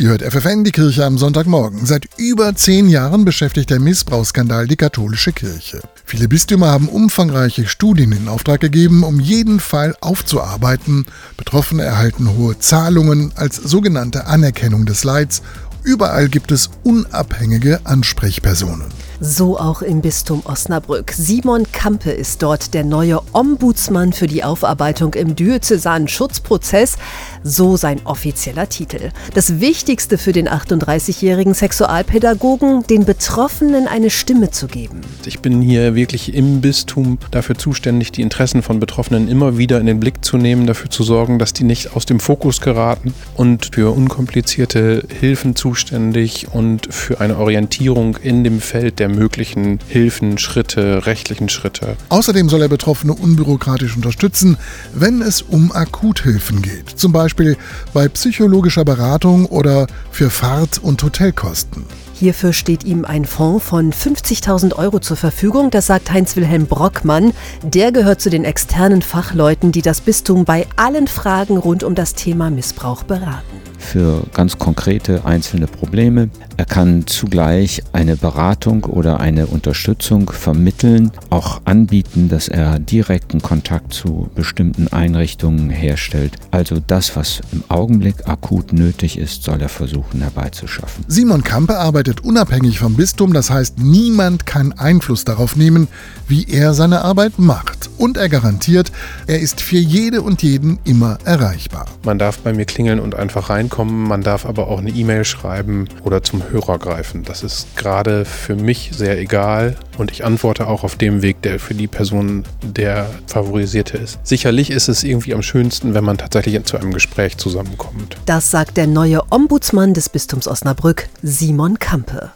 Ihr hört FFN die Kirche am Sonntagmorgen. Seit über zehn Jahren beschäftigt der Missbrauchsskandal die katholische Kirche. Viele Bistümer haben umfangreiche Studien in Auftrag gegeben, um jeden Fall aufzuarbeiten. Betroffene erhalten hohe Zahlungen als sogenannte Anerkennung des Leids. Überall gibt es unabhängige Ansprechpersonen. So auch im Bistum Osnabrück. Simon Kampe ist dort der neue Ombudsmann für die Aufarbeitung im diözesanen Schutzprozess, so sein offizieller Titel. Das Wichtigste für den 38-jährigen Sexualpädagogen, den Betroffenen eine Stimme zu geben. Ich bin hier wirklich im Bistum dafür zuständig, die Interessen von Betroffenen immer wieder in den Blick zu nehmen, dafür zu sorgen, dass die nicht aus dem Fokus geraten und für unkomplizierte Hilfen zuständig und für eine Orientierung in dem Feld der möglichen Hilfen, Schritte, rechtlichen Schritte. Außerdem soll er Betroffene unbürokratisch unterstützen, wenn es um Akuthilfen geht, zum Beispiel bei psychologischer Beratung oder für Fahrt- und Hotelkosten. Hierfür steht ihm ein Fonds von 50.000 Euro zur Verfügung, das sagt Heinz-Wilhelm Brockmann. Der gehört zu den externen Fachleuten, die das Bistum bei allen Fragen rund um das Thema Missbrauch beraten für ganz konkrete einzelne Probleme. Er kann zugleich eine Beratung oder eine Unterstützung vermitteln, auch anbieten, dass er direkten Kontakt zu bestimmten Einrichtungen herstellt. Also das, was im Augenblick akut nötig ist, soll er versuchen herbeizuschaffen. Simon Kampe arbeitet unabhängig vom Bistum, das heißt, niemand kann Einfluss darauf nehmen, wie er seine Arbeit macht. Und er garantiert, er ist für jede und jeden immer erreichbar. Man darf bei mir klingeln und einfach rein reinkommen. Man darf aber auch eine E-Mail schreiben oder zum Hörer greifen. Das ist gerade für mich sehr egal und ich antworte auch auf dem Weg, der für die Person der favorisierte ist. Sicherlich ist es irgendwie am schönsten, wenn man tatsächlich zu einem Gespräch zusammenkommt. Das sagt der neue Ombudsmann des Bistums Osnabrück, Simon Kampe.